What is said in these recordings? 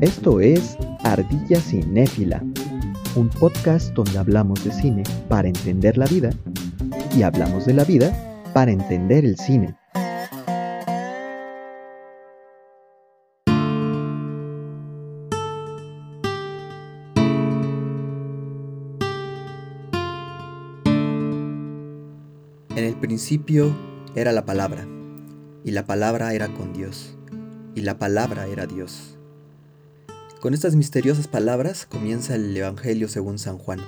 Esto es Ardilla Cinéfila, un podcast donde hablamos de cine para entender la vida y hablamos de la vida para entender el cine. En el principio era la palabra, y la palabra era con Dios, y la palabra era Dios. Con estas misteriosas palabras comienza el Evangelio según San Juan,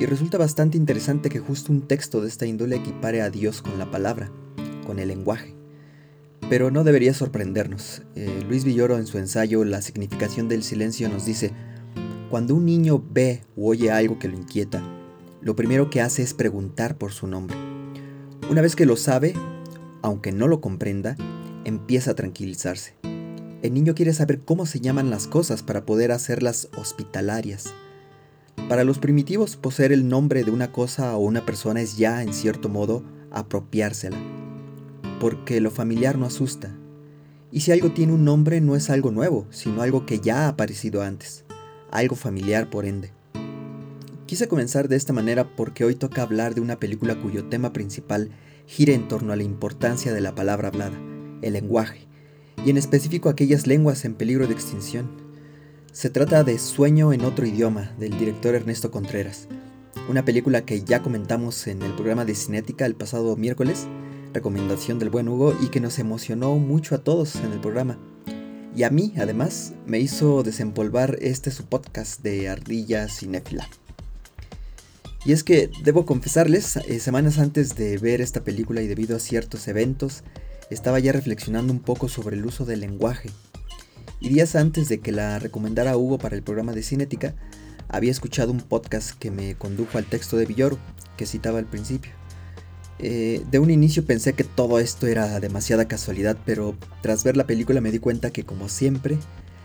y resulta bastante interesante que justo un texto de esta índole equipare a Dios con la palabra, con el lenguaje. Pero no debería sorprendernos. Eh, Luis Villoro en su ensayo La significación del silencio nos dice, cuando un niño ve o oye algo que lo inquieta, lo primero que hace es preguntar por su nombre. Una vez que lo sabe, aunque no lo comprenda, empieza a tranquilizarse. El niño quiere saber cómo se llaman las cosas para poder hacerlas hospitalarias. Para los primitivos, poseer el nombre de una cosa o una persona es ya, en cierto modo, apropiársela, porque lo familiar no asusta. Y si algo tiene un nombre no es algo nuevo, sino algo que ya ha aparecido antes, algo familiar por ende. Quise comenzar de esta manera porque hoy toca hablar de una película cuyo tema principal gira en torno a la importancia de la palabra hablada, el lenguaje, y en específico aquellas lenguas en peligro de extinción. Se trata de Sueño en otro idioma, del director Ernesto Contreras, una película que ya comentamos en el programa de Cinética el pasado miércoles, recomendación del buen Hugo, y que nos emocionó mucho a todos en el programa. Y a mí, además, me hizo desempolvar este su podcast de Ardilla Cinéfila. Y es que debo confesarles, eh, semanas antes de ver esta película y debido a ciertos eventos, estaba ya reflexionando un poco sobre el uso del lenguaje. Y días antes de que la recomendara Hugo para el programa de Cinética, había escuchado un podcast que me condujo al texto de Villoro, que citaba al principio. Eh, de un inicio pensé que todo esto era demasiada casualidad, pero tras ver la película me di cuenta que como siempre,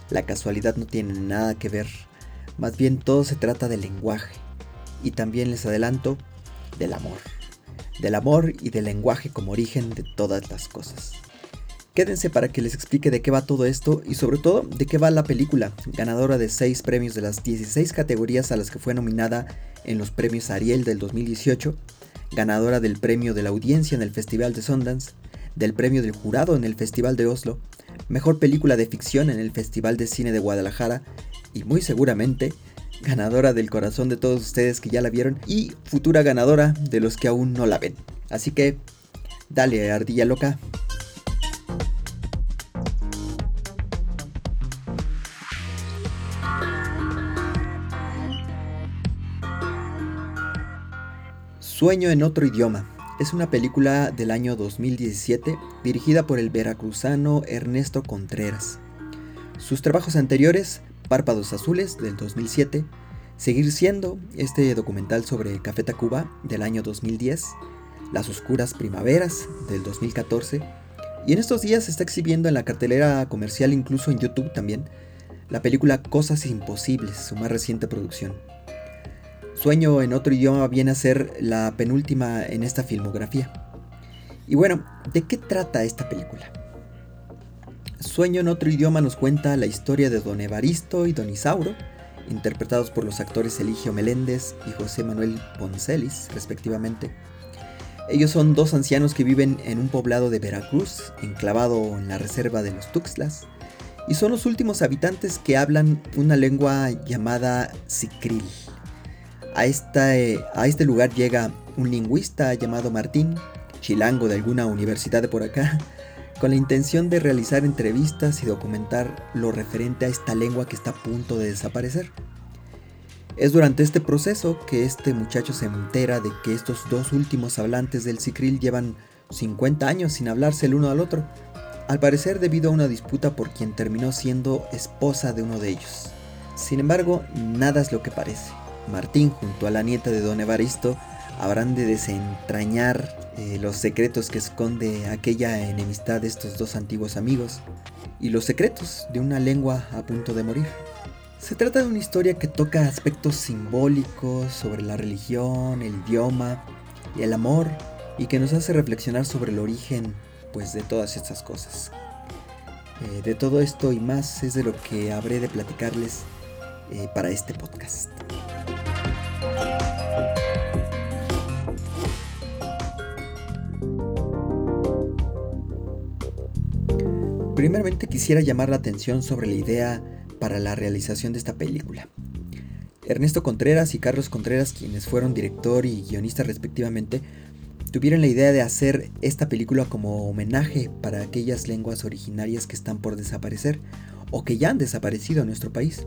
la casualidad no tiene nada que ver. Más bien todo se trata del lenguaje y también les adelanto del amor. Del amor y del lenguaje como origen de todas las cosas. Quédense para que les explique de qué va todo esto y sobre todo de qué va la película, ganadora de 6 premios de las 16 categorías a las que fue nominada en los premios Ariel del 2018, ganadora del premio de la audiencia en el Festival de Sundance, del premio del jurado en el Festival de Oslo, mejor película de ficción en el Festival de Cine de Guadalajara y muy seguramente ganadora del corazón de todos ustedes que ya la vieron y futura ganadora de los que aún no la ven. Así que, dale, ardilla loca. Sueño en otro idioma. Es una película del año 2017 dirigida por el veracruzano Ernesto Contreras. Sus trabajos anteriores Párpados Azules del 2007, Seguir siendo este documental sobre Café Tacuba del año 2010, Las Oscuras Primaveras del 2014, y en estos días se está exhibiendo en la cartelera comercial, incluso en YouTube también, la película Cosas Imposibles, su más reciente producción. Sueño en otro idioma viene a ser la penúltima en esta filmografía. Y bueno, ¿de qué trata esta película? Sueño en otro idioma nos cuenta la historia de Don Evaristo y Don Isauro, interpretados por los actores Eligio Meléndez y José Manuel Poncelis, respectivamente. Ellos son dos ancianos que viven en un poblado de Veracruz, enclavado en la reserva de los Tuxtlas, y son los últimos habitantes que hablan una lengua llamada Sicril. A, a este lugar llega un lingüista llamado Martín, chilango de alguna universidad de por acá, con la intención de realizar entrevistas y documentar lo referente a esta lengua que está a punto de desaparecer. Es durante este proceso que este muchacho se entera de que estos dos últimos hablantes del Sicril llevan 50 años sin hablarse el uno al otro, al parecer debido a una disputa por quien terminó siendo esposa de uno de ellos. Sin embargo, nada es lo que parece. Martín, junto a la nieta de don Evaristo, habrán de desentrañar eh, los secretos que esconde aquella enemistad de estos dos antiguos amigos y los secretos de una lengua a punto de morir. Se trata de una historia que toca aspectos simbólicos sobre la religión, el idioma y el amor y que nos hace reflexionar sobre el origen pues de todas estas cosas. Eh, de todo esto y más es de lo que habré de platicarles eh, para este podcast. Primeramente quisiera llamar la atención sobre la idea para la realización de esta película. Ernesto Contreras y Carlos Contreras, quienes fueron director y guionista respectivamente, tuvieron la idea de hacer esta película como homenaje para aquellas lenguas originarias que están por desaparecer o que ya han desaparecido en nuestro país.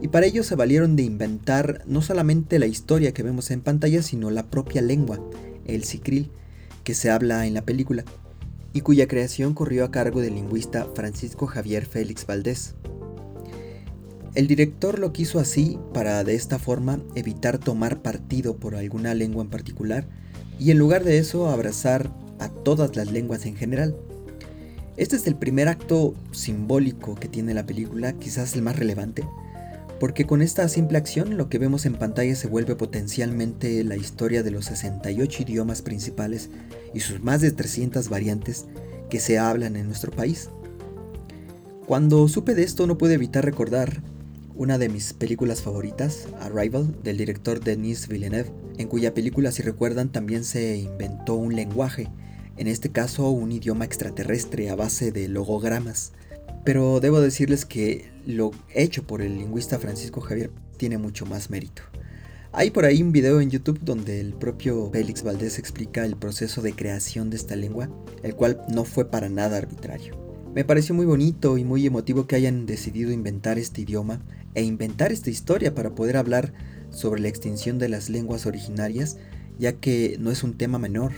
Y para ello se valieron de inventar no solamente la historia que vemos en pantalla, sino la propia lengua, el sicril, que se habla en la película, y cuya creación corrió a cargo del lingüista Francisco Javier Félix Valdés. El director lo quiso así para de esta forma evitar tomar partido por alguna lengua en particular, y en lugar de eso abrazar a todas las lenguas en general. Este es el primer acto simbólico que tiene la película, quizás el más relevante, porque con esta simple acción lo que vemos en pantalla se vuelve potencialmente la historia de los 68 idiomas principales y sus más de 300 variantes que se hablan en nuestro país. Cuando supe de esto no pude evitar recordar una de mis películas favoritas, Arrival, del director Denis Villeneuve, en cuya película, si recuerdan, también se inventó un lenguaje, en este caso un idioma extraterrestre a base de logogramas. Pero debo decirles que lo hecho por el lingüista Francisco Javier tiene mucho más mérito. Hay por ahí un video en YouTube donde el propio Félix Valdés explica el proceso de creación de esta lengua, el cual no fue para nada arbitrario. Me pareció muy bonito y muy emotivo que hayan decidido inventar este idioma e inventar esta historia para poder hablar sobre la extinción de las lenguas originarias, ya que no es un tema menor.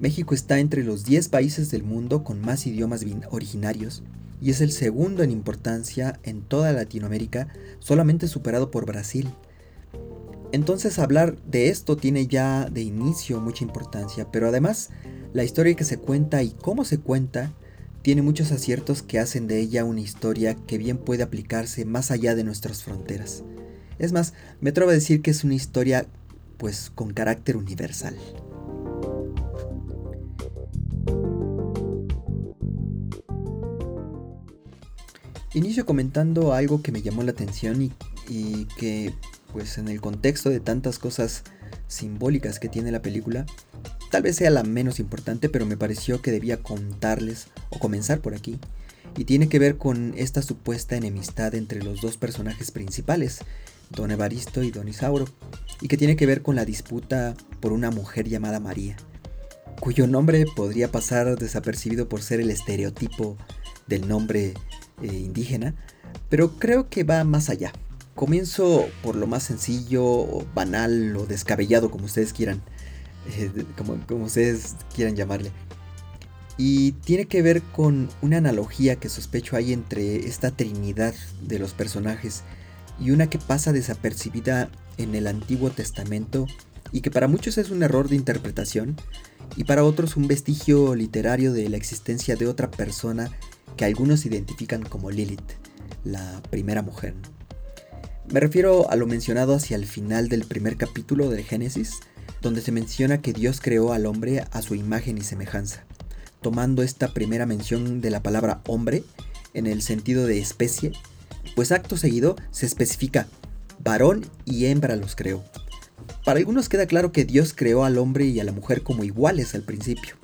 México está entre los 10 países del mundo con más idiomas originarios y es el segundo en importancia en toda Latinoamérica, solamente superado por Brasil. Entonces hablar de esto tiene ya de inicio mucha importancia, pero además la historia que se cuenta y cómo se cuenta tiene muchos aciertos que hacen de ella una historia que bien puede aplicarse más allá de nuestras fronteras. Es más, me atrevo a decir que es una historia pues con carácter universal. Inicio comentando algo que me llamó la atención y, que pues en el contexto de tantas cosas simbólicas que tiene la película, Tal vez sea la menos importante, pero me pareció que debía contarles o comenzar por aquí. Y tiene que ver con esta supuesta enemistad entre los dos personajes principales, Don Evaristo y Don Isauro, y que tiene que ver con la disputa por una mujer llamada María, cuyo nombre podría pasar desapercibido por ser el estereotipo del nombre eh, indígena, pero creo que va más allá. Comienzo por lo más sencillo, banal o descabellado, como ustedes quieran. Eh, como, como ustedes quieran llamarle. Y tiene que ver con una analogía que sospecho hay entre esta trinidad de los personajes y una que pasa desapercibida en el Antiguo Testamento y que para muchos es un error de interpretación y para otros un vestigio literario de la existencia de otra persona que algunos identifican como Lilith, la primera mujer. Me refiero a lo mencionado hacia el final del primer capítulo de Génesis, donde se menciona que Dios creó al hombre a su imagen y semejanza, tomando esta primera mención de la palabra hombre en el sentido de especie, pues acto seguido se especifica varón y hembra los creó. Para algunos queda claro que Dios creó al hombre y a la mujer como iguales al principio.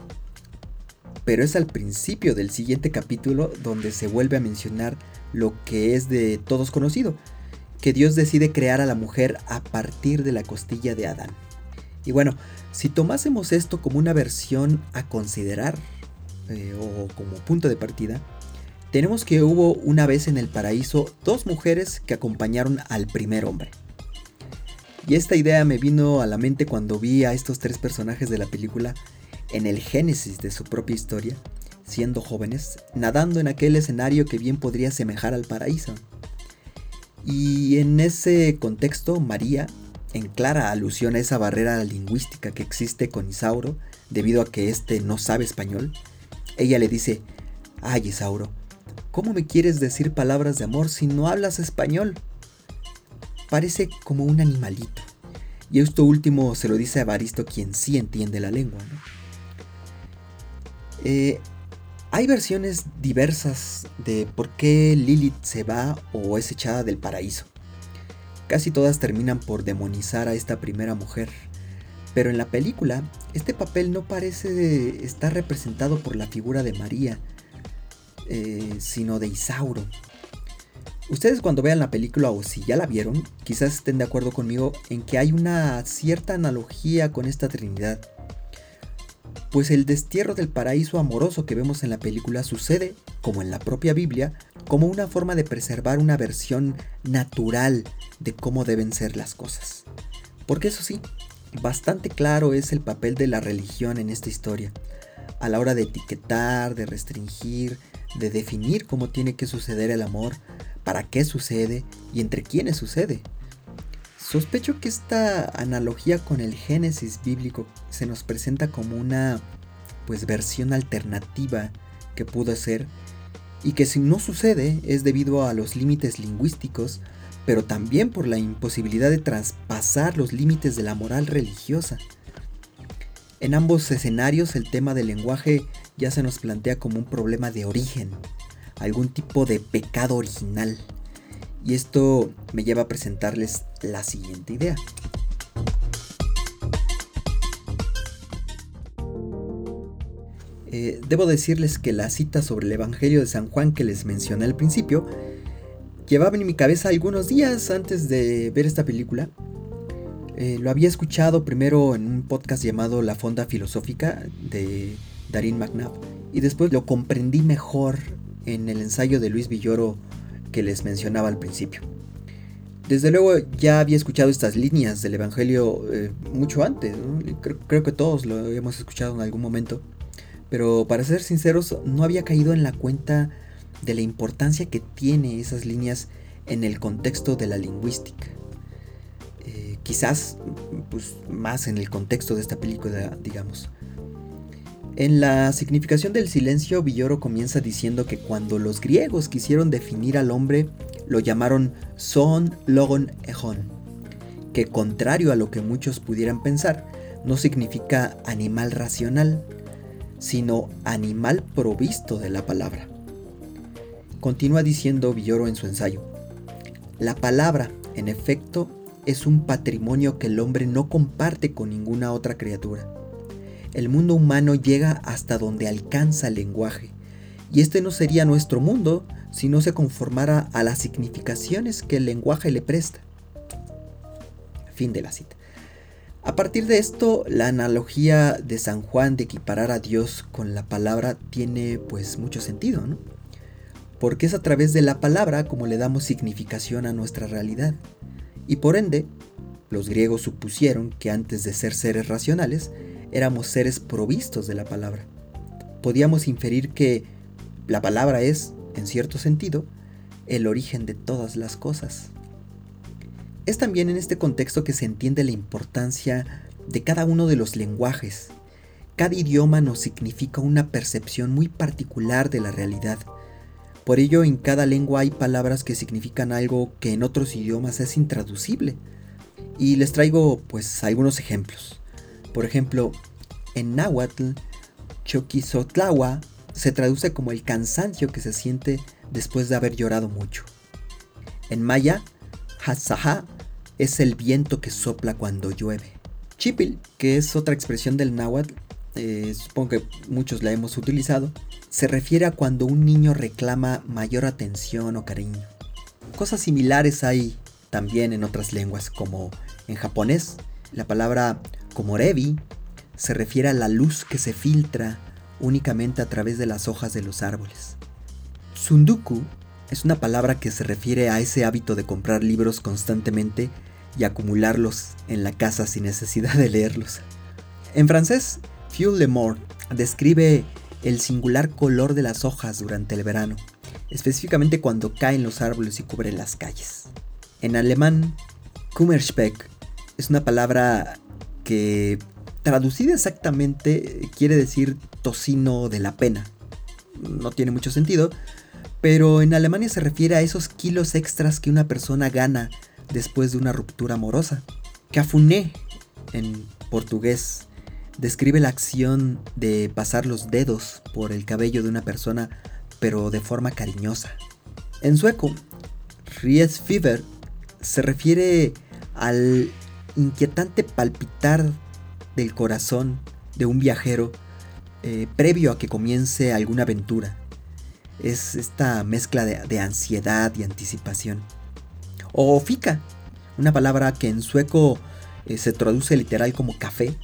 Pero es al principio del siguiente capítulo donde se vuelve a mencionar lo que es de todos conocido, que Dios decide crear a la mujer a partir de la costilla de Adán. Y bueno, si tomásemos esto como una versión a considerar eh, o como punto de partida, tenemos que hubo una vez en el paraíso dos mujeres que acompañaron al primer hombre. Y esta idea me vino a la mente cuando vi a estos tres personajes de la película en el génesis de su propia historia, siendo jóvenes, nadando en aquel escenario que bien podría semejar al paraíso. Y en ese contexto, María en clara alusión a esa barrera lingüística que existe con Isauro debido a que éste no sabe español, ella le dice, ay Isauro, ¿cómo me quieres decir palabras de amor si no hablas español? Parece como un animalito. Y esto último se lo dice a Baristo quien sí entiende la lengua. Eh, Hay versiones diversas de por qué Lilith se va o es echada del paraíso. Casi todas terminan por demonizar a esta primera mujer. Pero en la película, este papel no parece estar representado por la figura de María, eh, sino de Isauro. Ustedes cuando vean la película o si ya la vieron, quizás estén de acuerdo conmigo en que hay una cierta analogía con esta Trinidad pues el destierro del paraíso amoroso que vemos en la película sucede, como en la propia Biblia, como una forma de preservar una versión natural de cómo deben ser las cosas. Porque eso sí, bastante claro es el papel de la religión en esta historia, a la hora de etiquetar, de restringir, de definir cómo tiene que suceder el amor, para qué sucede y entre quiénes sucede. Sospecho que esta analogía con el Génesis bíblico se nos presenta como una pues versión alternativa que pudo ser y que si no sucede es debido a los límites lingüísticos, pero también por la imposibilidad de traspasar los límites de la moral religiosa. En ambos escenarios el tema del lenguaje ya se nos plantea como un problema de origen, algún tipo de pecado original. Y esto me lleva a presentarles la siguiente idea. Eh, debo decirles que la cita sobre el Evangelio de San Juan que les mencioné al principio llevaba en mi cabeza algunos días antes de ver esta película. Eh, lo había escuchado primero en un podcast llamado La Fonda Filosófica de Darín McNabb y después lo comprendí mejor en el ensayo de Luis Villoro que les mencionaba al principio. Desde luego ya había escuchado estas líneas del Evangelio eh, mucho antes, creo, que todos lo hemos escuchado en algún momento, pero para ser sinceros no había caído en la cuenta de la importancia que tiene esas líneas en el contexto de la lingüística. Eh, quizás pues, más en el contexto de esta película, digamos. En la significación del silencio, Villoro comienza diciendo que cuando los griegos quisieron definir al hombre, lo llamaron son logon ejon, que contrario a lo que muchos pudieran pensar, no significa animal racional, sino animal provisto de la palabra. Continúa diciendo Villoro en su ensayo, la palabra, en efecto, es un patrimonio que el hombre no comparte con ninguna otra criatura el mundo humano llega hasta donde alcanza el lenguaje, y este no sería nuestro mundo si no se conformara a las significaciones que el lenguaje le presta. Fin de la cita. A partir de esto, la analogía de San Juan de equiparar a Dios con la palabra tiene pues mucho sentido, ¿no? Porque es a través de la palabra como le damos significación a nuestra realidad. Y por ende, los griegos supusieron que antes de ser seres racionales, éramos seres provistos de la palabra. Podíamos inferir que la palabra es, en cierto sentido, el origen de todas las cosas. Es también en este contexto que se entiende la importancia de cada uno de los lenguajes. Cada idioma nos significa una percepción muy particular de la realidad. Por ello, en cada lengua hay palabras que significan algo que en otros idiomas es intraducible. Y les traigo pues algunos ejemplos. Por ejemplo, en náhuatl, Choquizotlawa se traduce como el cansancio que se siente después de haber llorado mucho. En maya, Hatzaha es el viento que sopla cuando llueve. Chipil, que es otra expresión del náhuatl, eh, supongo que muchos la hemos utilizado, se refiere a cuando un niño reclama mayor atención o cariño. Cosas similares hay también en otras lenguas, como en japonés, la palabra komorebi se refiere a la luz que se filtra únicamente a través de las hojas de los árboles. Sunduku es una palabra que se refiere a ese hábito de comprar libros constantemente y acumularlos en la casa sin necesidad de leerlos. En francés, Fuel le Mort describe el singular color de las hojas durante el verano, específicamente cuando caen los árboles y cubren las calles. En alemán, Kummerspeck es una palabra que traducida exactamente quiere decir tocino de la pena. No tiene mucho sentido, pero en Alemania se refiere a esos kilos extras que una persona gana después de una ruptura amorosa. Cafuné, en portugués, describe la acción de pasar los dedos por el cabello de una persona, pero de forma cariñosa. En sueco, Riesfiver se refiere al inquietante palpitar del corazón de un viajero eh, previo a que comience alguna aventura. Es esta mezcla de, ansiedad y anticipación. O fika, una palabra que en sueco eh, se traduce literal como café,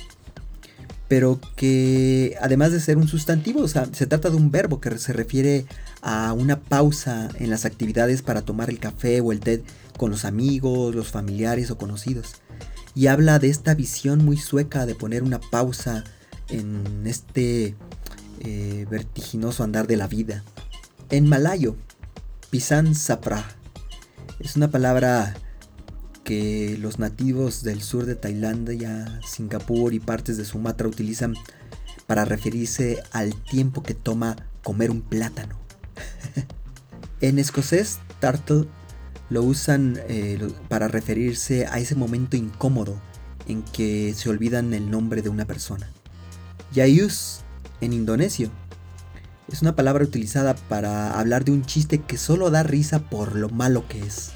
pero que además de ser un sustantivo, se trata de un verbo que se refiere a una pausa en las actividades para tomar el café o el té con los amigos, los familiares o conocidos. Y habla de esta visión muy sueca de poner una pausa en este eh, vertiginoso andar de la vida. En malayo, pisan sapra es una palabra que los nativos del sur de Tailandia, Singapur y partes de Sumatra utilizan para referirse al tiempo que toma comer un plátano. en escocés, turtle lo usan eh, para referirse a ese momento incómodo en que se olvidan el nombre de una persona. Yayus, en indonesio, es una palabra utilizada para hablar de un chiste que solo da risa por lo malo que es.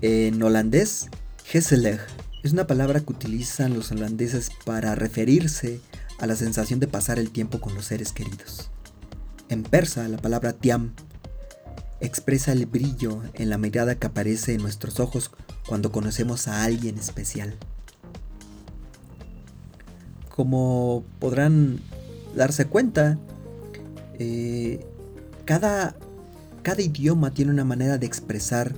En holandés, Heselig es una palabra que utilizan los holandeses para referirse a la sensación de pasar el tiempo con los seres queridos. En persa, la palabra tiam expresa el brillo en la mirada que aparece en nuestros ojos cuando conocemos a alguien especial. Como podrán darse cuenta, eh, cada, cada idioma tiene una manera de expresar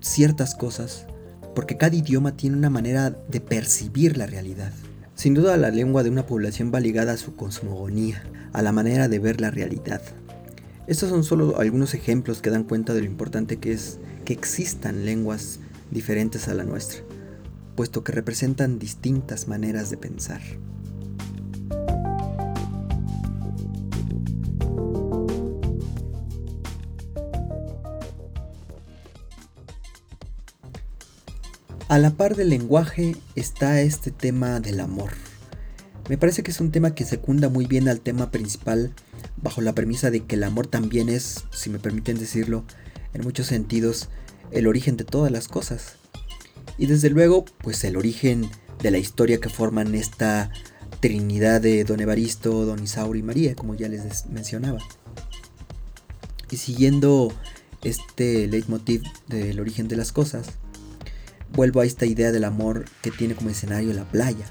ciertas cosas, porque cada idioma tiene una manera de percibir la realidad. Sin duda la lengua de una población va ligada a su cosmogonía, a la manera de ver la realidad. Estos son solo algunos ejemplos que dan cuenta de lo importante que es que existan lenguas diferentes a la nuestra, puesto que representan distintas maneras de pensar. A la par del lenguaje está este tema del amor. Me parece que es un tema que secunda muy bien al tema principal bajo la premisa de que el amor también es, si me permiten decirlo, en muchos sentidos, el origen de todas las cosas. Y desde luego, pues el origen de la historia que forman esta trinidad de Don Evaristo, Don Isauro y María, como ya les mencionaba. Y siguiendo este leitmotiv del origen de las cosas, vuelvo a esta idea del amor que tiene como escenario la playa.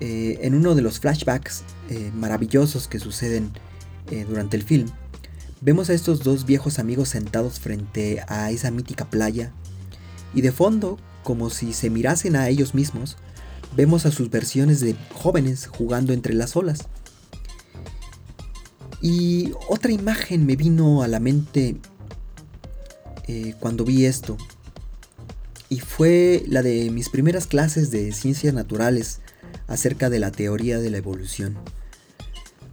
Eh, en uno de los flashbacks eh, maravillosos que suceden eh, durante el film, vemos a estos dos viejos amigos sentados frente a esa mítica playa y de fondo, como si se mirasen a ellos mismos, vemos a sus versiones de jóvenes jugando entre las olas. Y otra imagen me vino a la mente cuando vi esto, y fue la de mis primeras clases de ciencias naturales acerca de la teoría de la evolución.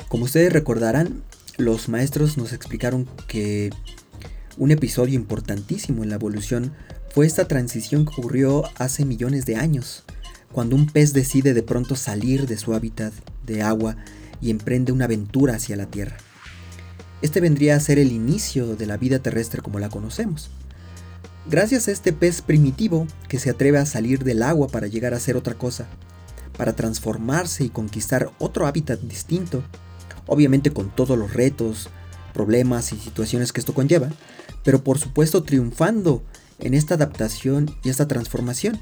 Como ustedes recordarán, los maestros nos explicaron que un episodio importantísimo en la evolución fue esta transición que ocurrió hace millones de años, cuando un pez decide de pronto salir de su hábitat de agua y emprende una aventura hacia la Tierra. Este vendría a ser el inicio de la vida terrestre como la conocemos. Gracias a este pez primitivo que se atreve a salir del agua para llegar a ser otra cosa, para transformarse y conquistar otro hábitat distinto, obviamente con todos los retos, problemas y situaciones que esto conlleva, pero por supuesto triunfando en esta adaptación y esta transformación.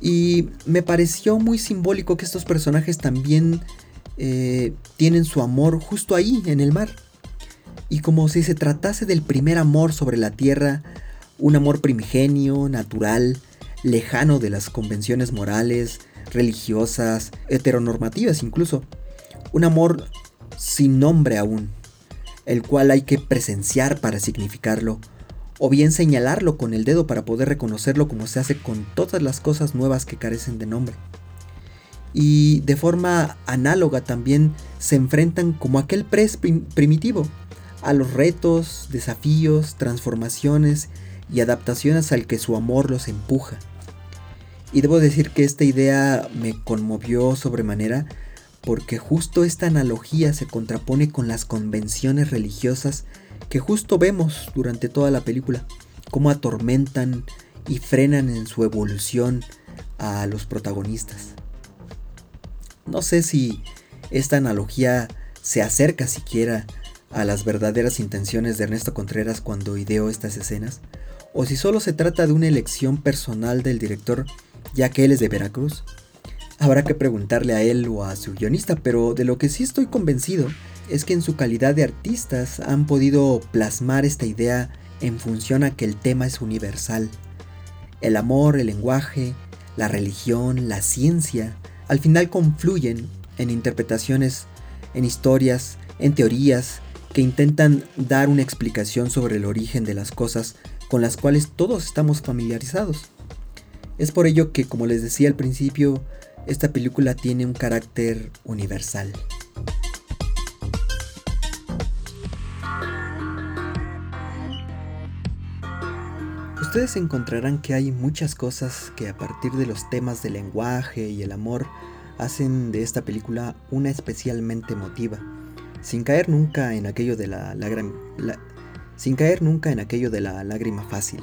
Y me pareció muy simbólico que estos personajes también eh, tienen su amor justo ahí, en el mar. Y como si se tratase del primer amor sobre la tierra, un amor primigenio, natural, lejano de las convenciones morales, religiosas, heteronormativas incluso. Un amor sin nombre aún, el cual hay que presenciar para significarlo, o bien señalarlo con el dedo para poder reconocerlo como se hace con todas las cosas nuevas que carecen de nombre. Y de forma análoga también se enfrentan como aquel pres primitivo a los retos, desafíos, transformaciones y adaptaciones al que su amor los empuja. Y debo decir que esta idea me conmovió sobremanera porque justo esta analogía se contrapone con las convenciones religiosas que justo vemos durante toda la película, cómo atormentan y frenan en su evolución a los protagonistas. No sé si esta analogía se acerca siquiera a las verdaderas intenciones de Ernesto Contreras cuando ideó estas escenas, o si solo se trata de una elección personal del director ya que él es de Veracruz. Habrá que preguntarle a él o a su guionista, pero de lo que sí estoy convencido es que en su calidad de artistas han podido plasmar esta idea en función a que el tema es universal. El amor, el lenguaje, la religión, la ciencia, al final confluyen en interpretaciones, en historias, en teorías que intentan dar una explicación sobre el origen de las cosas con las cuales todos estamos familiarizados. Es por ello que, como les decía al principio, esta película tiene un carácter universal. Ustedes encontrarán que hay muchas cosas que a partir de los temas del lenguaje y el amor hacen de esta película una especialmente emotiva, sin caer nunca en aquello de la, sin caer nunca en aquello de la lágrima fácil.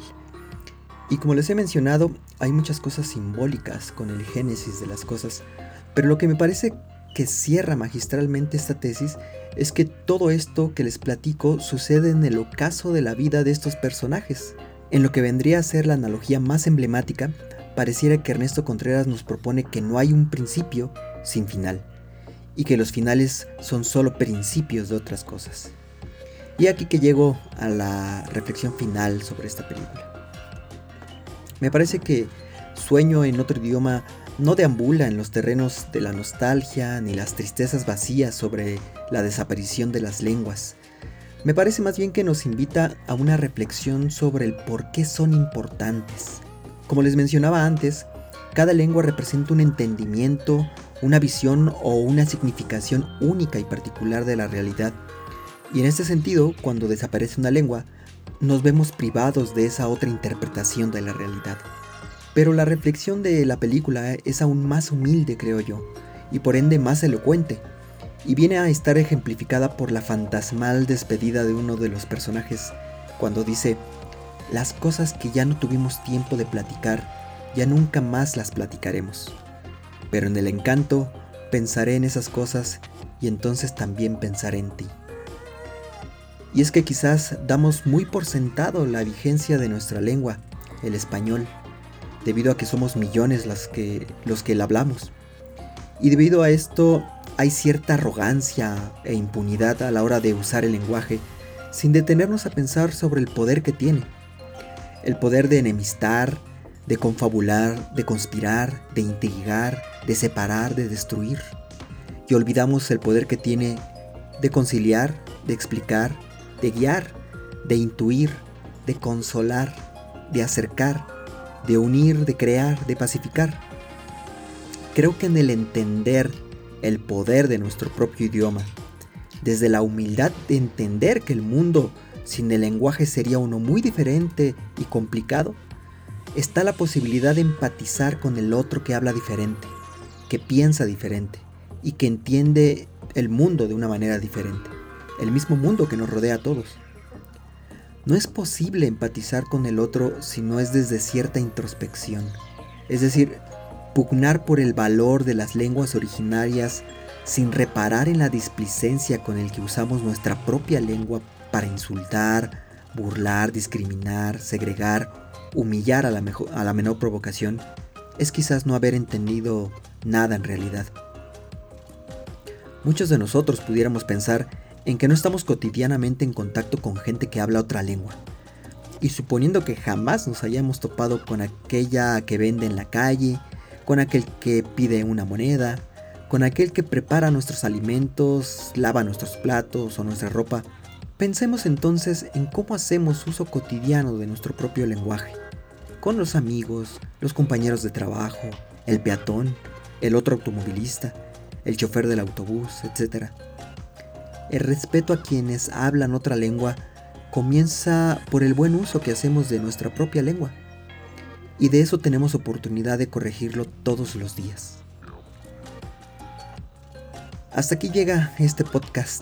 Y como les he mencionado, hay muchas cosas simbólicas con el génesis de las cosas, pero lo que me parece que cierra magistralmente esta tesis es que todo esto que les platico sucede en el ocaso de la vida de estos personajes. En lo que vendría a ser la analogía más emblemática, pareciera que Ernesto Contreras nos propone que no hay un principio sin final, y que los finales son solo principios de otras cosas. Y aquí que llego a la reflexión final sobre esta película. Me parece que Sueño en otro idioma no deambula en los terrenos de la nostalgia ni las tristezas vacías sobre la desaparición de las lenguas. Me parece más bien que nos invita a una reflexión sobre el por qué son importantes. Como les mencionaba antes, cada lengua representa un entendimiento, una visión o una significación única y particular de la realidad. Y en este sentido, cuando desaparece una lengua, nos vemos privados de esa otra interpretación de la realidad. Pero la reflexión de la película es aún más humilde, creo yo, y por ende más elocuente, y viene a estar ejemplificada por la fantasmal despedida de uno de los personajes, cuando dice, las cosas que ya no tuvimos tiempo de platicar, ya nunca más las platicaremos. Pero en el encanto pensaré en esas cosas y entonces también pensaré en ti. Y es que quizás damos muy por sentado la vigencia de nuestra lengua, el español, debido a que somos millones los que, los que la hablamos. Y debido a esto hay cierta arrogancia e impunidad a la hora de usar el lenguaje sin detenernos a pensar sobre el poder que tiene. El poder de enemistar, de confabular, de conspirar, de intrigar, de separar, de destruir. Y olvidamos el poder que tiene de conciliar, de explicar, de guiar, de intuir, de consolar, de acercar, de unir, de crear, de pacificar. Creo que en el entender el poder de nuestro propio idioma, desde la humildad de entender que el mundo sin el lenguaje sería uno muy diferente y complicado, está la posibilidad de empatizar con el otro que habla diferente, que piensa diferente y que entiende el mundo de una manera diferente el mismo mundo que nos rodea a todos. No es posible empatizar con el otro si no es desde cierta introspección, es decir, pugnar por el valor de las lenguas originarias sin reparar en la displicencia con el que usamos nuestra propia lengua para insultar, burlar, discriminar, segregar, humillar a la, a la menor provocación, es quizás no haber entendido nada en realidad. Muchos de nosotros pudiéramos pensar en que no estamos cotidianamente en contacto con gente que habla otra lengua. Y suponiendo que jamás nos hayamos topado con aquella que vende en la calle, con aquel que pide una moneda, con aquel que prepara nuestros alimentos, lava nuestros platos o nuestra ropa, pensemos entonces en cómo hacemos uso cotidiano de nuestro propio lenguaje, con los amigos, los compañeros de trabajo, el peatón, el otro automovilista, el chofer del autobús, etc. El respeto a quienes hablan otra lengua comienza por el buen uso que hacemos de nuestra propia lengua. y de eso tenemos oportunidad de corregirlo todos los días. Hasta aquí llega este podcast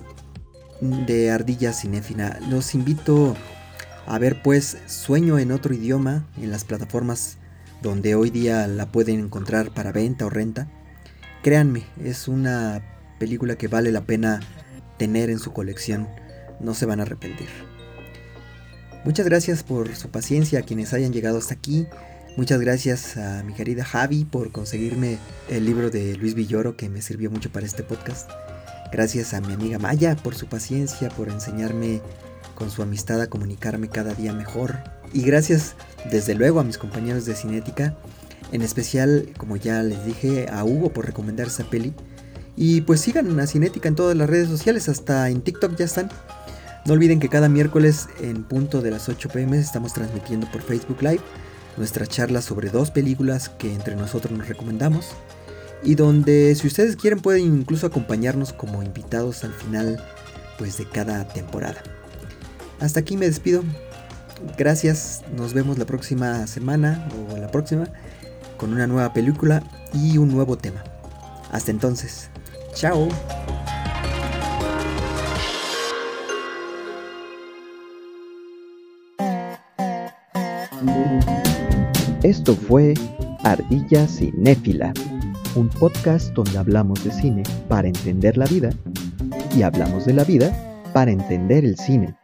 de Ardilla Cinéfila. Los invito a ver pues Sueño en otro idioma en las plataformas donde hoy día la pueden encontrar para venta o renta. Créanme, es una película que vale la pena tener en su colección. No se van a arrepentir. Muchas gracias por su paciencia a quienes hayan llegado hasta aquí. Muchas gracias a mi querida Javi por conseguirme el libro de Luis Villoro que me sirvió mucho para este podcast. Gracias a mi amiga Maya por su paciencia, por enseñarme con su amistad a comunicarme cada día mejor. Y gracias desde luego a mis compañeros de Cinética, en especial, como ya les dije, a Hugo por recomendar esa peli. Y pues sigan a Cinética en todas las redes sociales, hasta en TikTok ya están. No olviden que cada miércoles en punto de las 8 pm estamos transmitiendo por Facebook Live nuestra charla sobre dos películas que entre nosotros nos recomendamos y donde si ustedes quieren pueden incluso acompañarnos como invitados al final pues de cada temporada. Hasta aquí me despido. Gracias, nos vemos la próxima semana o la próxima con una nueva película y un nuevo tema. Hasta entonces, chao. Esto fue Ardilla Cinéfila, un podcast donde hablamos de cine para entender la vida y hablamos de la vida para entender el cine.